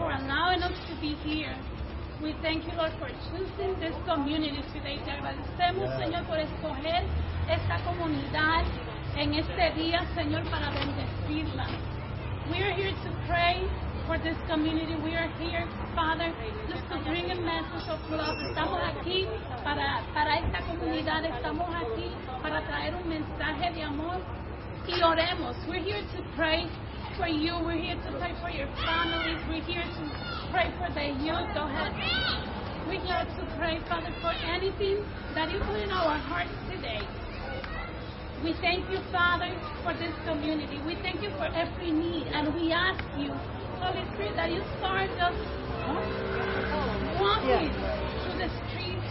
us to be here. We thank you, Lord, for choosing this community today. Te agradecemos, Señor, por escoger esta comunidad en este día, Señor, para bendecirla. We are here to pray for this community. We are here, Father, just to bring a message of love. Estamos aquí para, para esta comunidad, estamos aquí para traer un mensaje de amor y oremos. We're here to pray for you. We're here to pray for your families. We're here to pray for the youth. Go ahead. We're here to pray, Father, for anything that you put in our hearts today. We thank you, Father, for this community. We thank you for every need, and we ask you, Holy Spirit, that you start us walking through the streets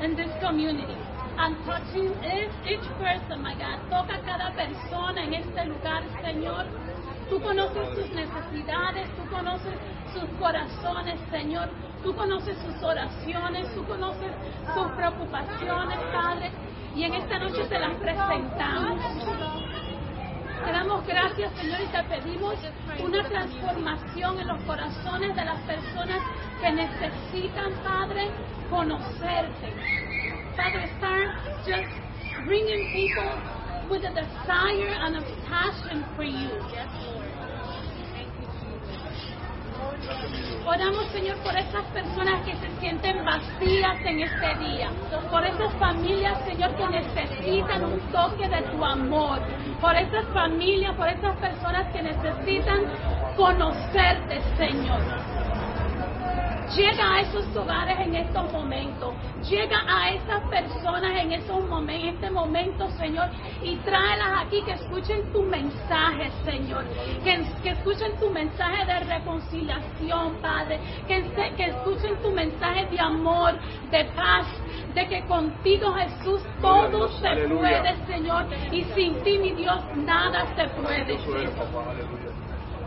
in this community and touching each, each person, my God. Toca cada persona en este lugar, Señor. Tú conoces sus necesidades, tú conoces sus corazones, Señor. Tú conoces sus oraciones, tú conoces sus preocupaciones, Padre. Y en esta noche te las presentamos. Te damos gracias, Señor, y te pedimos una transformación en los corazones de las personas que necesitan, Padre, conocerte. Father, start just bringing people with a desire and a passion for you. Oramos, Señor, por esas personas que se sienten vacías en este día, por esas familias, Señor, que necesitan un toque de tu amor, por esas familias, por esas personas que necesitan conocerte, Señor. Llega a esos hogares en estos momentos. Llega a esas personas en estos momentos, en este momento, Señor, y tráelas aquí que escuchen tu mensaje, Señor. Que, que escuchen tu mensaje de reconciliación, Padre. Que, que escuchen tu mensaje de amor, de paz, de que contigo, Jesús, todo se puede, Señor. Y sin ti, mi Dios, nada se puede.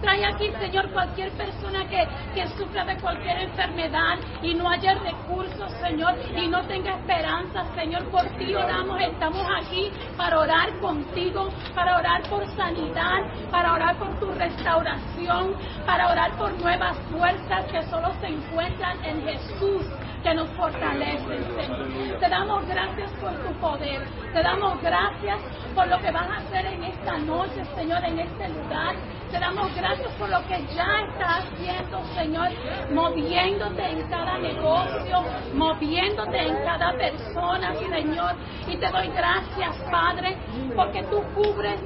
Trae aquí, Señor, cualquier persona que, que sufra de cualquier enfermedad y no haya recursos, Señor, y no tenga esperanza, Señor, por ti oramos. Estamos aquí para orar contigo, para orar por sanidad, para orar por tu restauración, para orar por nuevas fuerzas que solo se encuentran en Jesús que nos fortalecen, Señor. Te damos gracias por tu poder. Te damos gracias por lo que vas a hacer en esta noche, Señor, en este lugar. Te damos gracias por lo que ya estás haciendo, Señor, moviéndote en cada negocio, moviéndote en cada persona, Señor. Y te doy gracias, Padre, porque tú cubres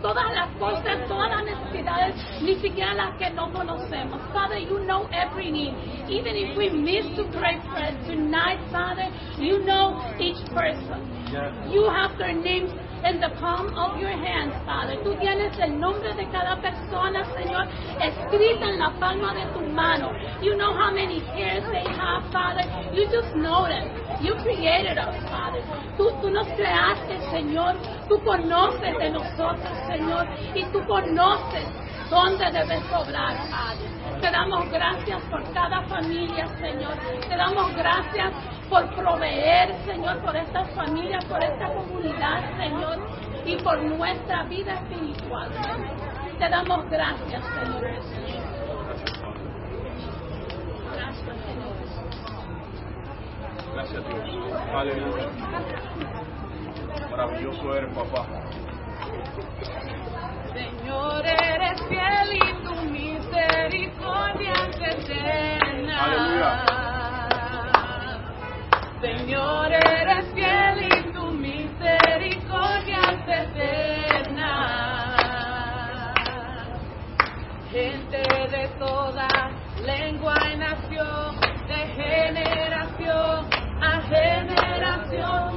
todas las cosas, todas las necesidades, ni siquiera las que no conocemos. Father, you know every need. Even if we miss to pray for tonight, Father, you know each person. You have their names in the palm of your hands, Father. Tú tienes el nombre de cada persona, Señor, escrita en la palma de tu mano. You know how many hairs they have, Father. You just know them. You created us, Father. Tú, tú nos creaste, Señor. Tú conoces de nosotros, Señor. Y tú conoces dónde debes obrar, Padre. Te damos gracias por cada familia, Señor. Te damos gracias por proveer, Señor, por estas familias, por esta comunidad, Señor, y por nuestra vida espiritual. Te damos gracias, Señor. Gracias, Señor. Gracias Dios. Aleluya. Maravilloso eres, papá. Señor, eres fiel y misericordia eterna. Señor, eres fiel y tu misericordia eterna. Gente de toda lengua y nación, de generación a generación,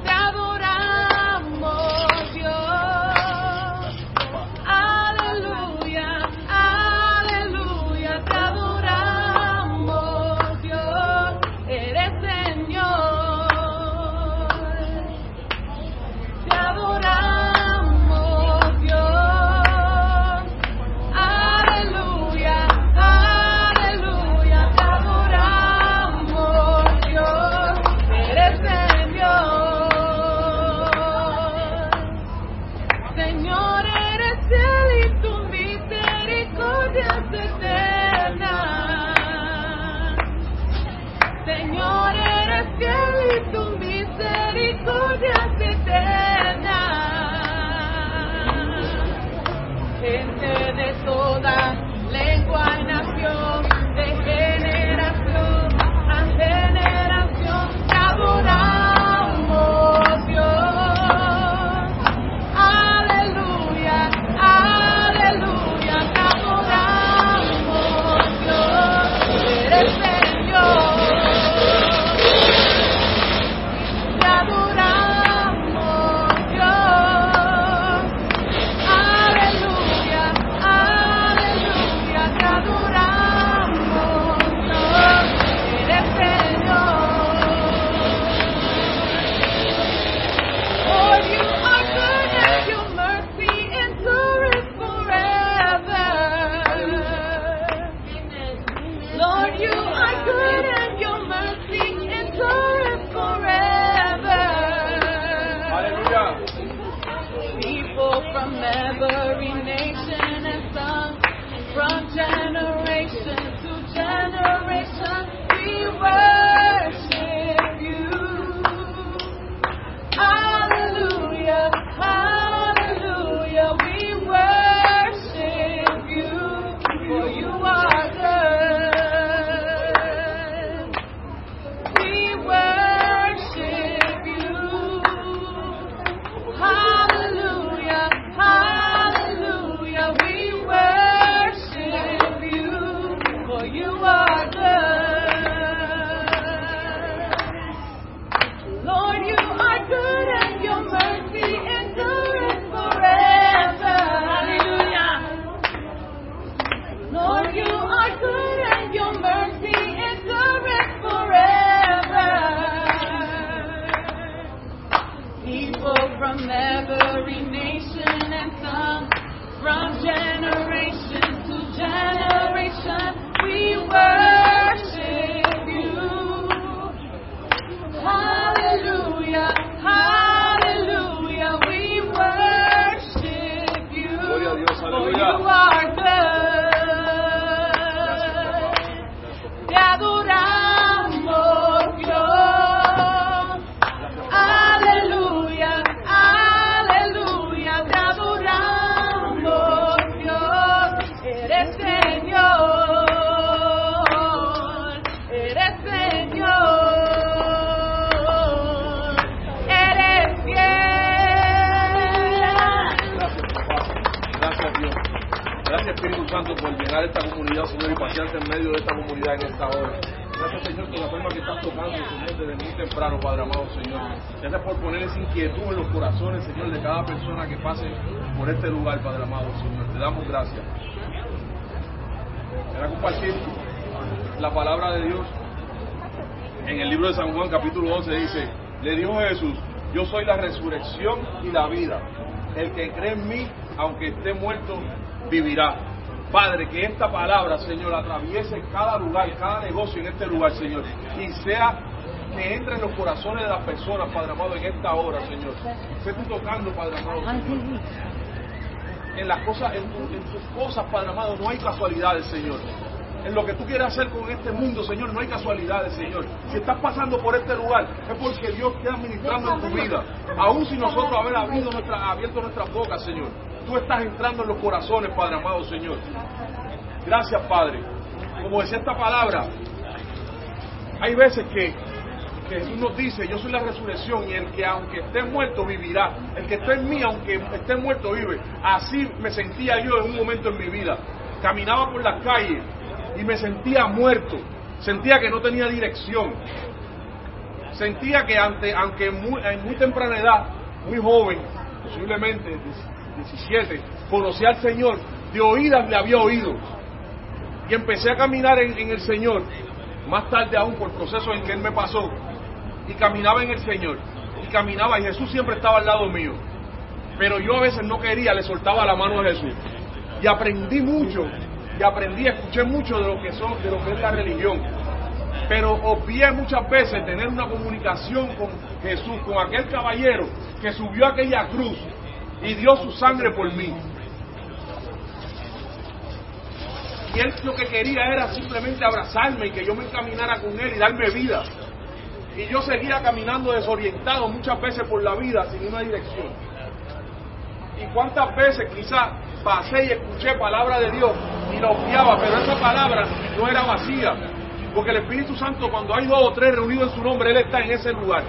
Gracias por poner esa inquietud en los corazones, Señor, de cada persona que pase por este lugar, Padre amado, Señor. Te damos gracias. Quiero compartir la palabra de Dios en el libro de San Juan, capítulo 11, dice, le dijo Jesús, yo soy la resurrección y la vida. El que cree en mí, aunque esté muerto, vivirá. Padre, que esta palabra, Señor, atraviese cada lugar, cada negocio en este lugar, Señor, y sea que entre en los corazones de las personas, Padre amado, en esta hora, Señor. Sé tú tocando, Padre amado, Señor. En las cosas, en, tu- en tus cosas, Padre amado, no hay casualidades, Señor. En lo que tú quieres hacer con este mundo, Señor, no hay casualidades, Señor. Si estás pasando por este lugar, es porque Dios te está ministrando en tu vida. Aún si nosotros haber abierto, nuestra, abierto nuestras bocas, Señor. Tú estás entrando en los corazones, Padre amado, Señor. Gracias, Padre. Como decía esta palabra, hay veces que, Jesús nos dice, yo soy la resurrección y el que aunque esté muerto vivirá. El que esté en mí, aunque esté muerto, vive. Así me sentía yo en un momento en mi vida. Caminaba por las calles y me sentía muerto. Sentía que no tenía dirección. Sentía que ante, aunque en muy temprana edad, muy joven, posiblemente 17, conocí al Señor, de oídas le había oído. Y empecé a caminar en, en el Señor, más tarde aún por procesos en que Él me pasó, y caminaba en el Señor, y caminaba, y Jesús siempre estaba al lado mío. Pero yo a veces no quería, le soltaba la mano a Jesús. Y aprendí mucho, y aprendí, escuché mucho de lo que son, de lo que es la religión. Pero obvié muchas veces tener una comunicación con Jesús, con aquel caballero que subió a aquella cruz y dio su sangre por mí. Y él lo que quería era simplemente abrazarme y que yo me encaminara con él y darme vida. Y yo seguía caminando desorientado muchas veces por la vida sin una dirección. Y cuántas veces quizás pasé y escuché palabra de Dios y la obviaba, pero esa palabra no era vacía. Porque el Espíritu Santo, cuando hay dos o tres reunidos en su nombre, Él está en ese lugar.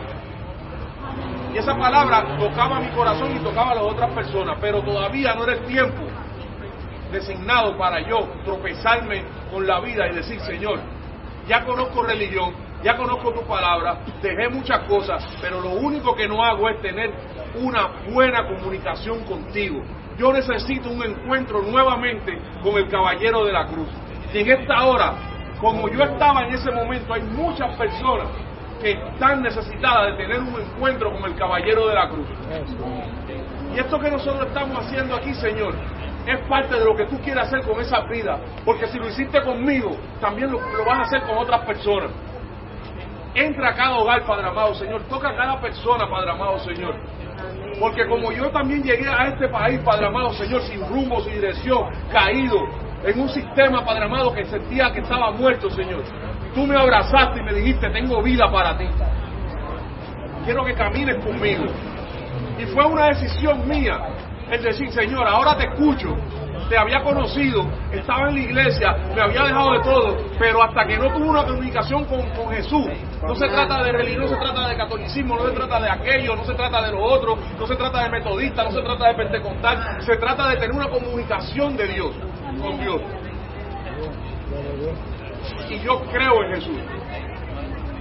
Y esa palabra tocaba mi corazón y tocaba a las otras personas, pero todavía no era el tiempo designado para yo tropezarme con la vida y decir, Señor, ya conozco religión, ya conozco tu palabra, dejé muchas cosas, pero lo único que no hago es tener una buena comunicación contigo. Yo necesito un encuentro nuevamente con el caballero de la cruz. Y en esta hora, como yo estaba en ese momento, hay muchas personas que están necesitadas de tener un encuentro con el caballero de la cruz. Y esto que nosotros estamos haciendo aquí, Señor, es parte de lo que tú quieres hacer con esa vida. Porque si lo hiciste conmigo, también lo, lo vas a hacer con otras personas. Entra a cada hogar, Padre amado, Señor. Toca a cada persona, Padre amado, Señor. Porque como yo también llegué a este país, Padre amado, Señor, sin rumbo, sin dirección, caído en un sistema, Padre amado, que sentía que estaba muerto, Señor. Tú me abrazaste y me dijiste, tengo vida para ti. Quiero que camines conmigo. Y fue una decisión mía el decir, Señor, ahora te escucho, te había conocido, estaba en la iglesia, me había dejado de todo, pero hasta que no tuve una comunicación con, con Jesús, no se trata de religión, no se trata de catolicismo, no se trata de aquello, no se trata de lo otro, no se trata de metodista, no se trata de pentecostal, se trata de tener una comunicación de Dios, con Dios. Y yo creo en Jesús.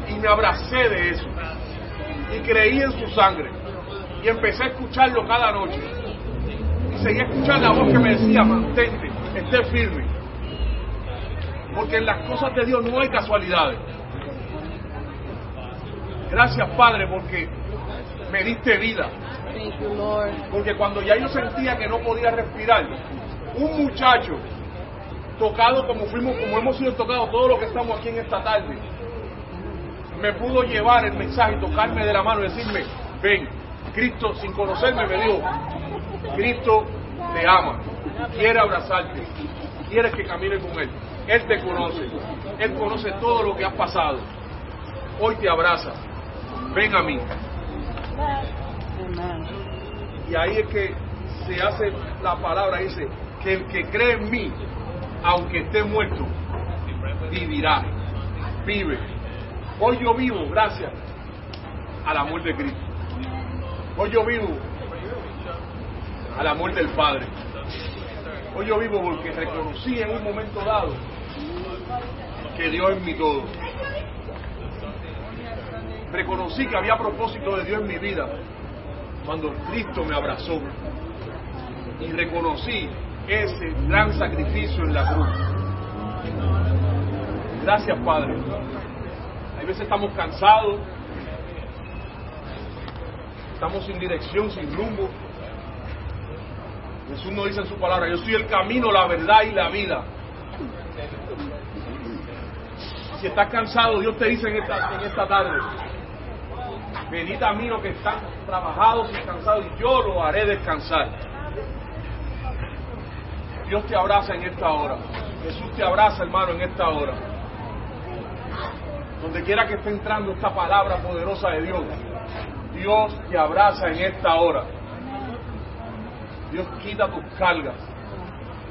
Y me abracé de eso. Y creí en su sangre. Y empecé a escucharlo cada noche. Y seguí a escuchar la voz que me decía, mantente, esté firme. Porque en las cosas de Dios no hay casualidades. Gracias, Padre, porque me diste vida. Porque cuando ya yo sentía que no podía respirar, un muchacho tocado como fuimos, como hemos sido tocados todos los que estamos aquí en esta tarde, me pudo llevar el mensaje tocarme de la mano y decirme, ven, Cristo sin conocerme me dijo, Cristo te ama, quiere abrazarte, quieres que camine con Él. Él te conoce, Él conoce todo lo que has pasado. Hoy te abraza, ven a mí. Y ahí es que se hace la palabra, dice, que el que cree en mí, aunque esté muerto, vivirá, vive. Hoy yo vivo gracias al amor de Cristo. Hoy yo vivo al amor del Padre. Hoy yo vivo porque reconocí en un momento dado que Dios es mi todo. Reconocí que había propósito de Dios en mi vida cuando Cristo me abrazó y reconocí ese gran sacrificio en la cruz. Gracias, Padre. Hay veces estamos cansados, estamos sin dirección, sin rumbo. Jesús nos dice en su palabra, yo soy el camino, la verdad y la vida. Si estás cansado, Dios te dice en esta, en esta tarde, venid a mí los que están trabajados y cansados y yo lo haré descansar. Dios te abraza en esta hora. Jesús te abraza, hermano, en esta hora. Donde quiera que esté entrando esta palabra poderosa de Dios, Dios te abraza en esta hora. Dios quita tus cargas.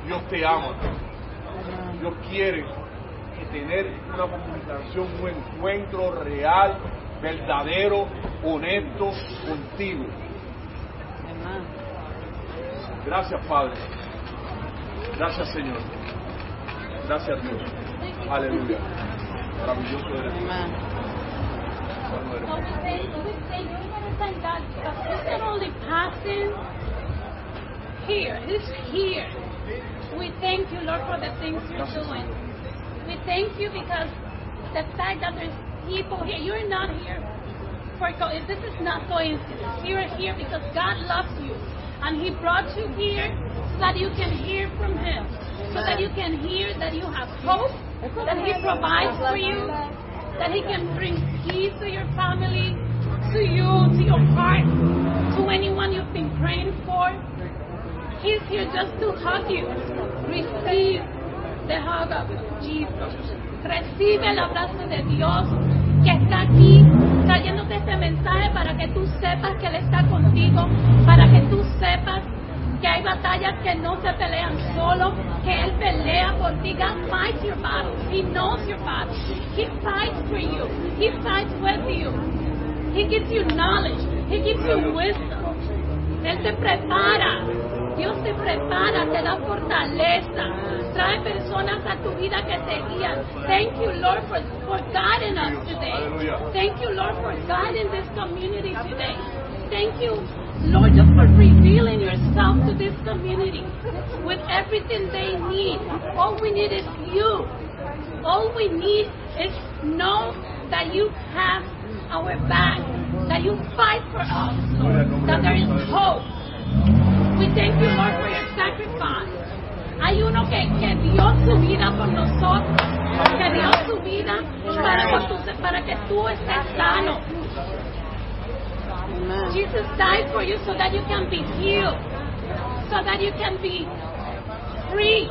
Dios te ama. Dios quiere tener una comunicación, un encuentro real, verdadero, honesto contigo. Gracias, Padre. Gracias, Señor. Gracias, Dios. Aleluya. Maravilloso eres. tú. Here, He's here. We thank you, Lord, for the things you're doing. We thank you because the fact that there's people here, you're not here for this is not coincidence. You're here because God loves you, and He brought you here so that you can hear from Him, so that you can hear that you have hope, that He provides for you, that He can bring peace to your family, to you, to your heart, to anyone you've been praying for. He's here just to hug you. Receive the hug of Jesus. Recibe el abrazo de Dios que está aquí trayéndote este mensaje para que tú sepas que Él está contigo, para que tú sepas que hay batallas que no se pelean solo, que Él pelea por ti. Fights your battles. He knows your battles. He fights for you. He fights with you. He gives you knowledge. He gives you wisdom. Él te prepara. Dios te prepara, te da fortaleza. Trae personas a tu vida que te guían. Thank you, Lord, for, for guiding us today. Thank you, Lord, for guiding this community today. Thank you, Lord, just for revealing yourself to this community with everything they need. All we need is you. All we need is know that you have our back, that you fight for us, that there is hope. We thank you, Lord, for your sacrifice. Hay uno que, que dio su vida por nosotros, que dio su vida para que tú, para que tú estés sano. Jesus died for you so that you can be healed, so that you can be free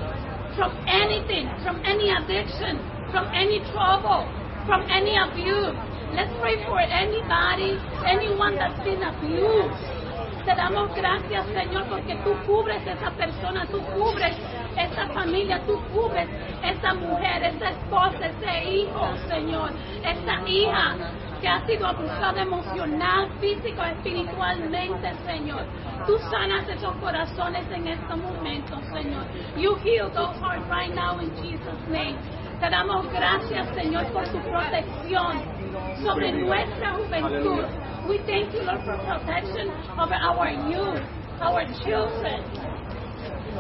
from anything, from any addiction, from any trouble, from any abuse. Let's pray for anybody, anyone that's been abused. Te damos gracias, Señor, porque tú cubres esa persona, tú cubres esa familia, tú cubres esa mujer, esa esposa, ese hijo, Señor, esa hija que ha sido abusada emocional, físico, espiritualmente, Señor. Tú sanas esos corazones en estos momentos, Señor. You heal those hearts right now in Jesus' name. Te damos gracias, Señor, por tu protección sobre nuestra juventud. We thank you, Lord, for protection of our youth, our children,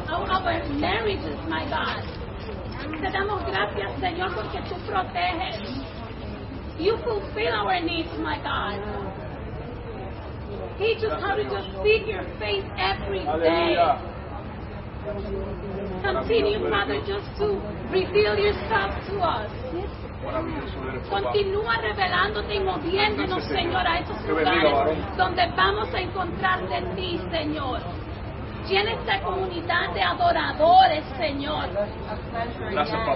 our, our marriages, my God. Te damos gracias, Señor, porque tú proteges. You fulfill our needs, my God. Teach us how to just seek your face every day. Continue, Father, just to reveal yourself to us. Continúa revelándote y moviéndonos, Señor. A esos lugares donde vamos a encontrar de ti, Señor. Llena esta comunidad de adoradores, Señor.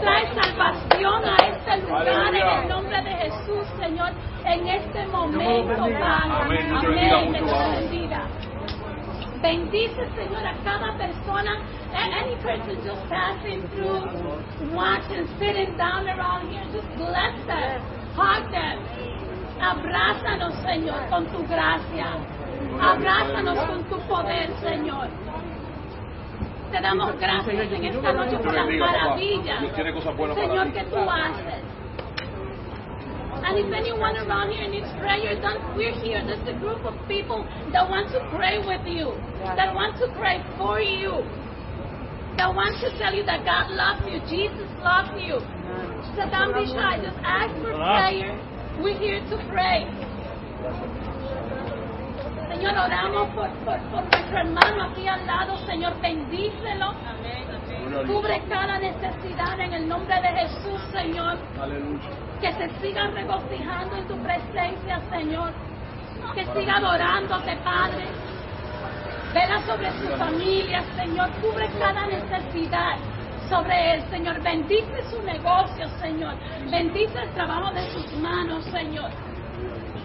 Trae salvación a este lugar en el nombre de Jesús, Señor, en este momento, Padre. Amén. Amén. Que mucho, Dios varón. bendiga. Bendice, Señor, a cada persona, any person just passing through, watching, sitting down around here. Just bless them, hug them. Abrázanos, Señor, con tu gracia. Abrázanos con tu poder, Señor. Te damos gracias en esta noche por las maravillas, Señor, que tú haces. And if anyone around here needs prayer, then we're here. There's a group of people that want to pray with you, that want to pray for you, that want to tell you that God loves you, Jesus loves you. So don't be shy. Just ask for ah. prayer. We're here to pray. Señor, oramos por, por, por nuestro hermano aquí al lado. Señor, bendícelo. Gloria a Dios. Cubre cada necesidad en el nombre de Jesús, Señor. Aleluya. Que se sigan regocijando en tu presencia, Señor. Que siga adorándote, Padre. Vela sobre su familia, Señor. Cubre cada necesidad sobre él, Señor. Bendice su negocio, Señor. Bendice el trabajo de sus manos, Señor.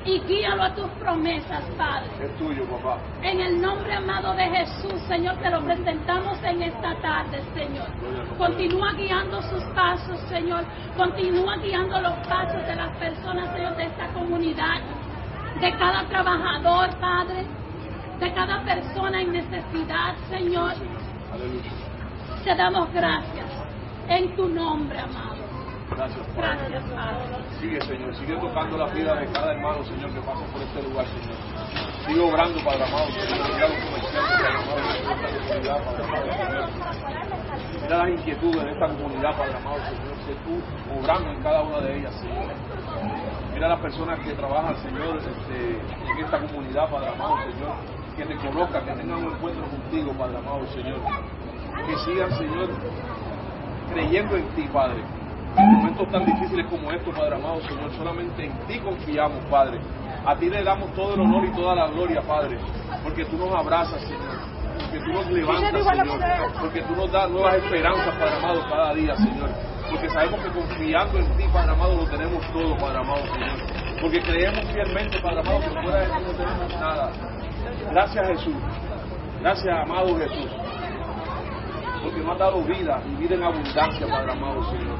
Y guíalo a tus promesas, Padre. Es tuyo, papá. En el nombre amado de Jesús, Señor, te lo presentamos en esta tarde, Señor. Continúa guiando sus pasos, Señor. Continúa guiando los pasos de las personas, Señor, de esta comunidad. De cada trabajador, Padre. De cada persona en necesidad, Señor. Aleluya. Te damos gracias. En tu nombre, amado. Gracias, Padre. Sigue, Señor. Sigue tocando la vida de cada hermano, Señor, que pasa por este lugar, Señor. Sigue obrando, Padre amado, Señor. Mira las inquietudes de esta comunidad, Padre amado, Señor. Sé tú obrando en cada una de ellas, Señor. Mira las personas que trabajan, Señor, este, en esta comunidad, Padre amado, Señor. Que te conozcan, que tengan un encuentro contigo, Padre amado, Señor. Que sigan, Señor, creyendo en ti, Padre. En momentos tan difíciles como estos, Padre amado, Señor, solamente en ti confiamos, Padre. A ti le damos todo el honor y toda la gloria, Padre, porque tú nos abrazas, Señor. Porque tú nos levantas, Señor. Porque tú nos das nuevas esperanzas, Padre amado, cada día, Señor. Porque sabemos que confiando en ti, Padre amado, lo tenemos todo, Padre amado, Señor. Porque creemos fielmente, Padre amado, que fuera de ti no tenemos nada. Gracias Jesús. Gracias, amado Jesús. Porque nos has dado vida y vida en abundancia, Padre amado Señor.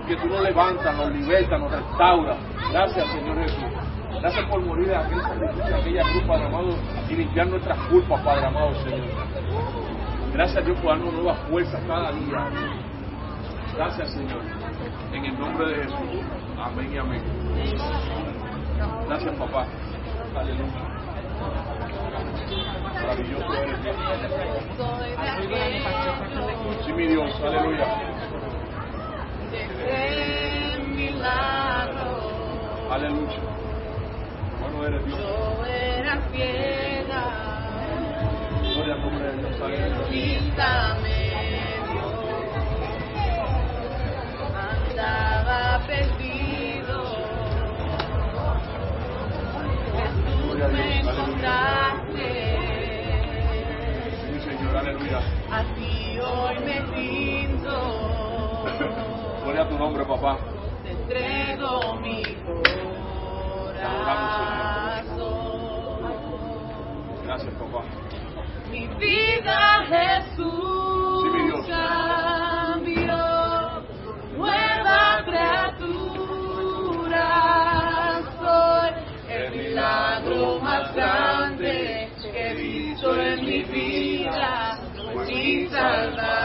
Porque tú nos levantas, nos libertas, nos restauras. Gracias, Señor Jesús. Gracias por morir de aquel sacrificio, aquella cruz, Padre amado, y limpiar nuestras culpas, Padre amado Señor. Gracias Dios por darnos nuevas fuerzas cada día. Gracias Señor. En el nombre de Jesús. Amén y amén. Gracias papá. Aleluya. Maravilloso eres Dios. Sí, mi Dios. Aleluya. Que creen milagros. Aleluya. Bueno eres Dios. Yo era ciega, Gloria nombre de Dios. Aleluya. medio, andaba perdido. Jesús a me encontraste, Sí, Señor. Aleluya. así hoy me rindo. Gloria a tu nombre, papá. Te entrego mi corazón. Gracias, papá. Mi vida Jesús Sí, mi Dios. cambió, nueva criatura soy, el milagro más grande que he visto en mi vida, fue mi salvación.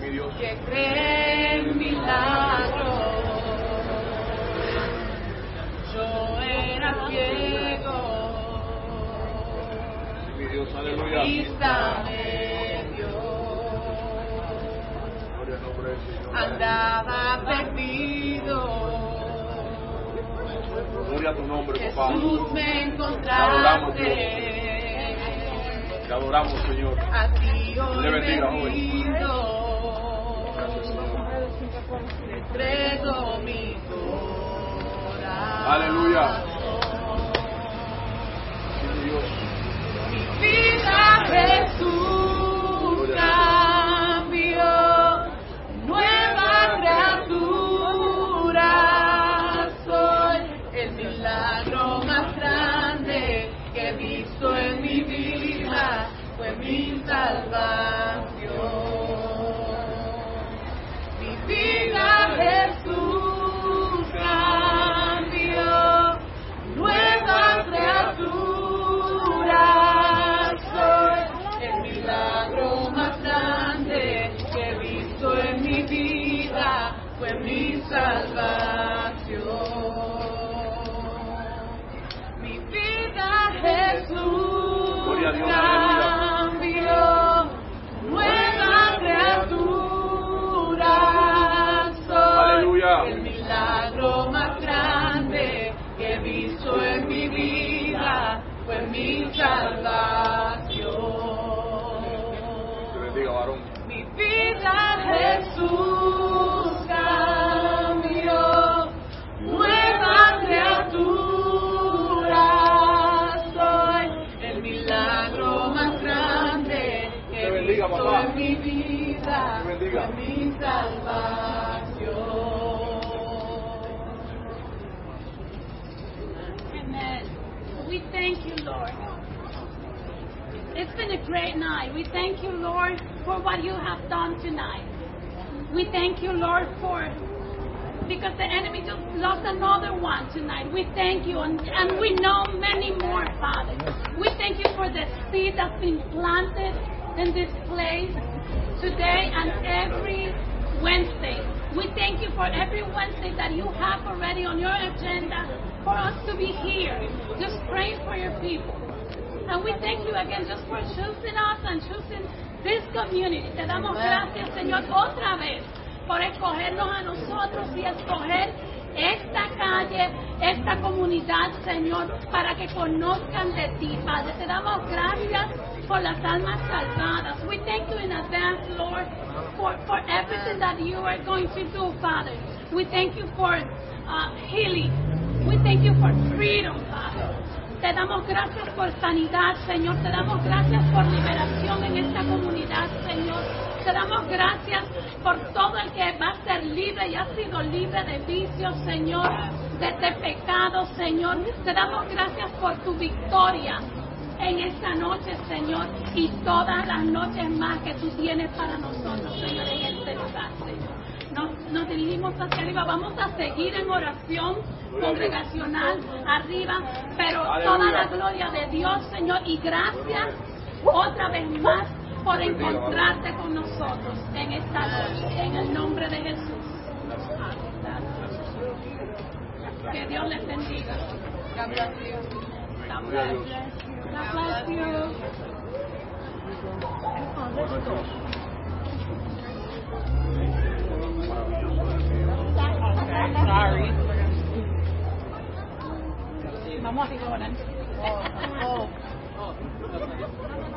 Mi Dios. que creen milagros. Yo era ciego, Sí, mi Dios. Andaba perdido. Gloria a tu nombre, papá. Jesús me Te adoramos, Señor. Así hoy Te bendiga, entrego mi corazón. Aleluya. Fue great night. We thank you, Lord, for what you have done tonight. We thank you, Lord, for because the enemy just lost another one tonight. We thank you, and, and we know many more, Father. We thank you for the seed that's been planted in this place today and every Wednesday. We thank you for every Wednesday that you have already on your agenda for us to be here, just praying for your people. And we thank you again just for choosing us and choosing this community. Te damos gracias, Señor, otra vez por escogernos a nosotros y escoger esta casa valle, esta comunidad, Señor, para que conozcan de ti, Padre. Te damos gracias por las almas salvadas. We thank you in advance, Lord, for, for everything that you are going to do, Father. We thank you for uh, healing. We thank you for freedom, Father. Te damos gracias por sanidad, Señor. Te damos gracias por liberación en esta comunidad, Señor. Te damos gracias por todo el que va a ser libre y ha sido libre de vicios, Señor, de este pecado, Señor. Te damos gracias por tu victoria en esta noche, Señor, y todas las noches más que tú tienes para nosotros, Señor, en este lugar. Nos, dirigimos hacia arriba, vamos a seguir en oración congregacional arriba, pero toda la gloria de Dios, Señor, y gracias otra vez más por encontrarte con nosotros en esta noche, en el nombre de Jesús. Que Dios les bendiga. God bless you. God bless you. God bless you. Sorry. I'm not oh. oh. oh.